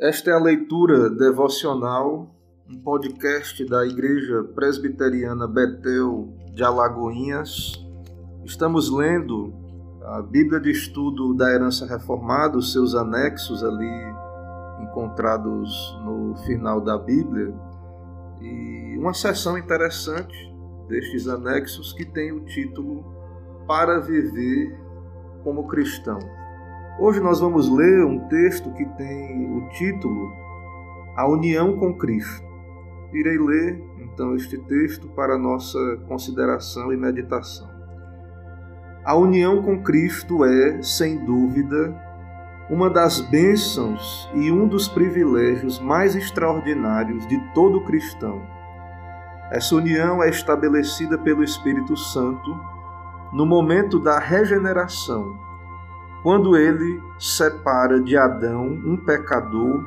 Esta é a leitura devocional, um podcast da Igreja Presbiteriana Betel de Alagoinhas. Estamos lendo a Bíblia de Estudo da Herança Reformada, os seus anexos ali encontrados no final da Bíblia, e uma seção interessante destes anexos que tem o título Para Viver como Cristão. Hoje nós vamos ler um texto que tem o título A União com Cristo. Irei ler então este texto para nossa consideração e meditação. A união com Cristo é, sem dúvida, uma das bênçãos e um dos privilégios mais extraordinários de todo cristão. Essa união é estabelecida pelo Espírito Santo no momento da regeneração quando ele separa de Adão um pecador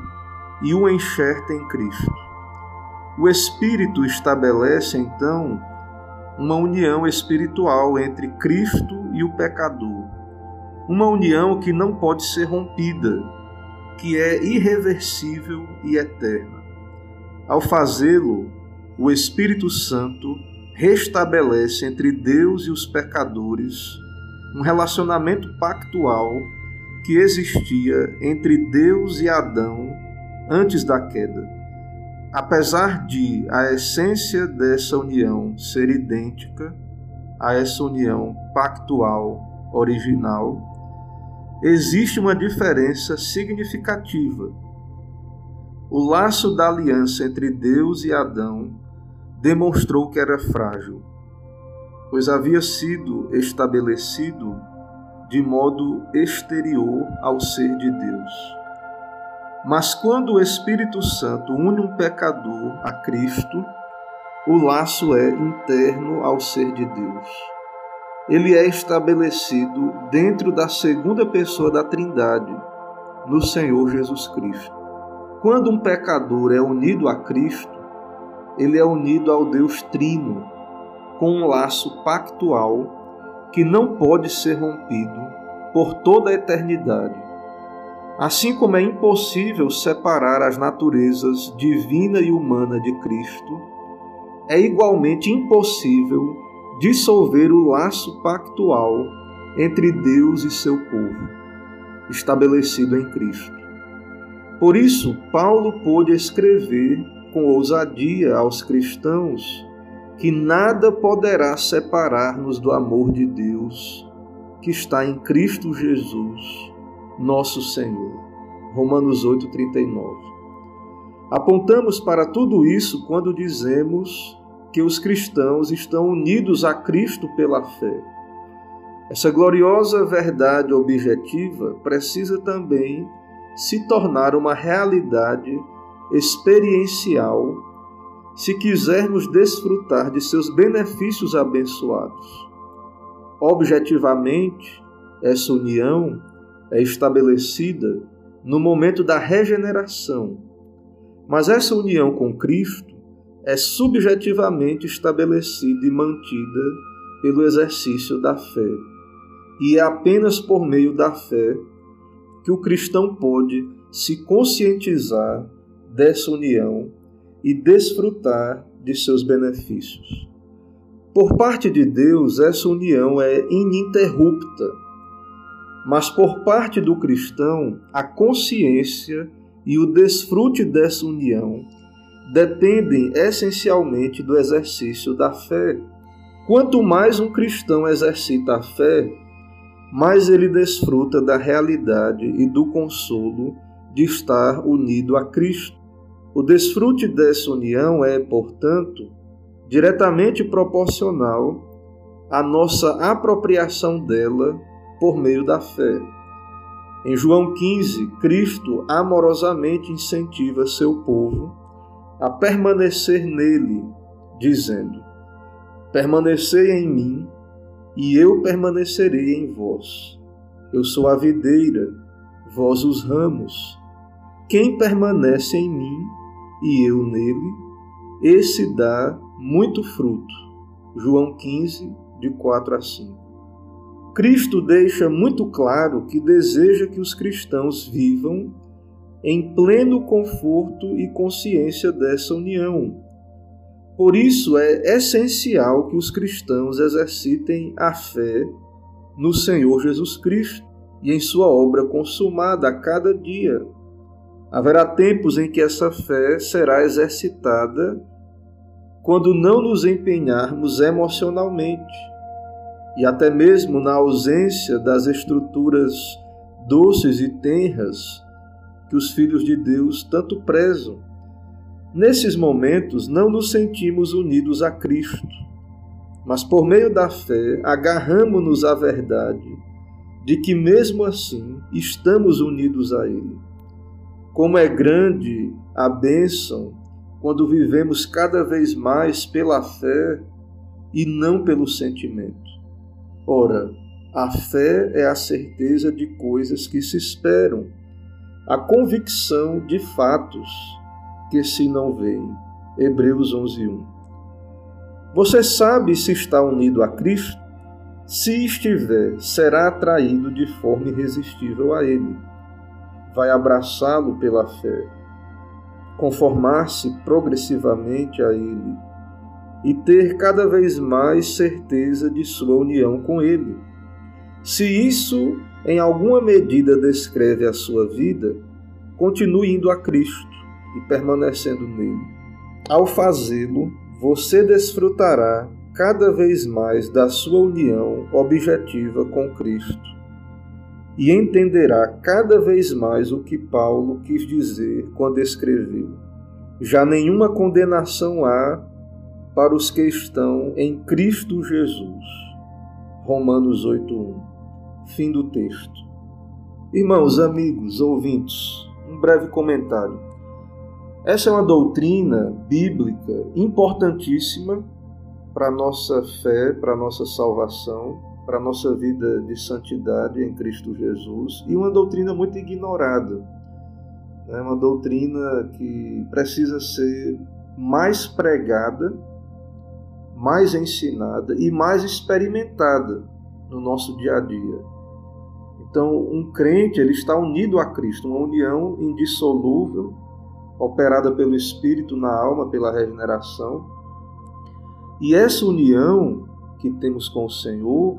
e o enxerta em Cristo. O Espírito estabelece então uma união espiritual entre Cristo e o pecador, uma união que não pode ser rompida, que é irreversível e eterna. Ao fazê-lo, o Espírito Santo restabelece entre Deus e os pecadores um relacionamento pactual que existia entre Deus e Adão antes da queda. Apesar de a essência dessa união ser idêntica a essa união pactual original, existe uma diferença significativa. O laço da aliança entre Deus e Adão demonstrou que era frágil pois havia sido estabelecido de modo exterior ao ser de Deus. Mas quando o Espírito Santo une um pecador a Cristo, o laço é interno ao ser de Deus. Ele é estabelecido dentro da segunda pessoa da Trindade, no Senhor Jesus Cristo. Quando um pecador é unido a Cristo, ele é unido ao Deus Trino, com um laço pactual que não pode ser rompido por toda a eternidade. Assim como é impossível separar as naturezas divina e humana de Cristo, é igualmente impossível dissolver o laço pactual entre Deus e seu povo, estabelecido em Cristo. Por isso, Paulo pôde escrever com ousadia aos cristãos que nada poderá separar-nos do amor de Deus que está em Cristo Jesus, nosso Senhor. Romanos 8:39. Apontamos para tudo isso quando dizemos que os cristãos estão unidos a Cristo pela fé. Essa gloriosa verdade objetiva precisa também se tornar uma realidade experiencial se quisermos desfrutar de seus benefícios abençoados. Objetivamente, essa união é estabelecida no momento da regeneração, mas essa união com Cristo é subjetivamente estabelecida e mantida pelo exercício da fé. E é apenas por meio da fé que o cristão pode se conscientizar dessa união e desfrutar de seus benefícios. Por parte de Deus, essa união é ininterrupta, mas por parte do cristão, a consciência e o desfrute dessa união dependem essencialmente do exercício da fé. Quanto mais um cristão exercita a fé, mais ele desfruta da realidade e do consolo de estar unido a Cristo. O desfrute dessa união é, portanto, diretamente proporcional à nossa apropriação dela por meio da fé. Em João 15, Cristo amorosamente incentiva seu povo a permanecer nele, dizendo: Permanecei em mim, e eu permanecerei em vós. Eu sou a videira, vós os ramos. Quem permanece em mim e eu nele, esse dá muito fruto. João 15, de 4 a 5. Cristo deixa muito claro que deseja que os cristãos vivam em pleno conforto e consciência dessa união. Por isso é essencial que os cristãos exercitem a fé no Senhor Jesus Cristo e em Sua obra consumada a cada dia. Haverá tempos em que essa fé será exercitada quando não nos empenharmos emocionalmente e até mesmo na ausência das estruturas doces e tenras que os filhos de Deus tanto prezam. Nesses momentos não nos sentimos unidos a Cristo, mas por meio da fé agarramos-nos à verdade de que mesmo assim estamos unidos a Ele. Como é grande a bênção quando vivemos cada vez mais pela fé e não pelo sentimento. Ora, a fé é a certeza de coisas que se esperam, a convicção de fatos que se não veem. Hebreus 11:1. Você sabe se está unido a Cristo? Se estiver, será atraído de forma irresistível a Ele. Vai abraçá-lo pela fé, conformar-se progressivamente a Ele e ter cada vez mais certeza de sua união com Ele. Se isso em alguma medida descreve a sua vida, continue indo a Cristo e permanecendo nele. Ao fazê-lo, você desfrutará cada vez mais da sua união objetiva com Cristo e entenderá cada vez mais o que Paulo quis dizer quando escreveu: Já nenhuma condenação há para os que estão em Cristo Jesus. Romanos 8:1 Fim do texto. Irmãos, amigos, ouvintes, um breve comentário. Essa é uma doutrina bíblica importantíssima para a nossa fé, para a nossa salvação, para a nossa vida de santidade em Cristo Jesus e uma doutrina muito ignorada. É uma doutrina que precisa ser mais pregada, mais ensinada e mais experimentada no nosso dia a dia. Então, um crente ele está unido a Cristo, uma união indissolúvel, operada pelo Espírito na alma, pela regeneração. E essa união que temos com o Senhor,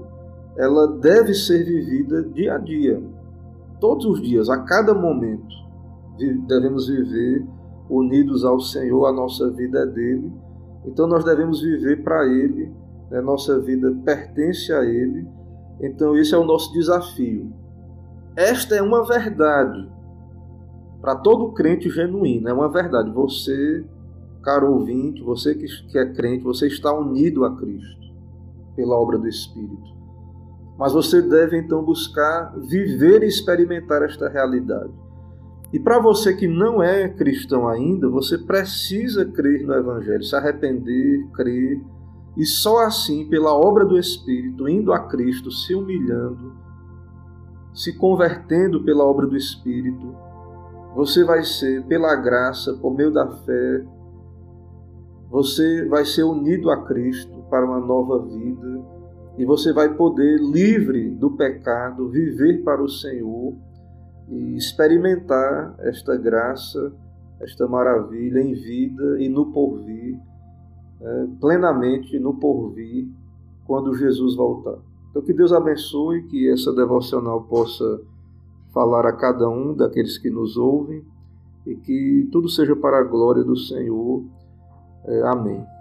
ela deve ser vivida dia a dia, todos os dias, a cada momento. Devemos viver unidos ao Senhor, a nossa vida é dele. Então nós devemos viver para ele, né? nossa vida pertence a ele. Então esse é o nosso desafio esta é uma verdade para todo crente genuíno, é uma verdade. Você, caro ouvinte, você que é crente, você está unido a Cristo pela obra do Espírito. Mas você deve então buscar viver e experimentar esta realidade. E para você que não é cristão ainda, você precisa crer no Evangelho, se arrepender, crer, e só assim, pela obra do Espírito, indo a Cristo, se humilhando, se convertendo pela obra do Espírito, você vai ser, pela graça, por meio da fé, você vai ser unido a Cristo para uma nova vida e você vai poder, livre do pecado, viver para o Senhor e experimentar esta graça, esta maravilha em vida e no porvir, é, plenamente no porvir, quando Jesus voltar. Então, que Deus abençoe, que essa devocional possa falar a cada um daqueles que nos ouvem e que tudo seja para a glória do Senhor. É, amém.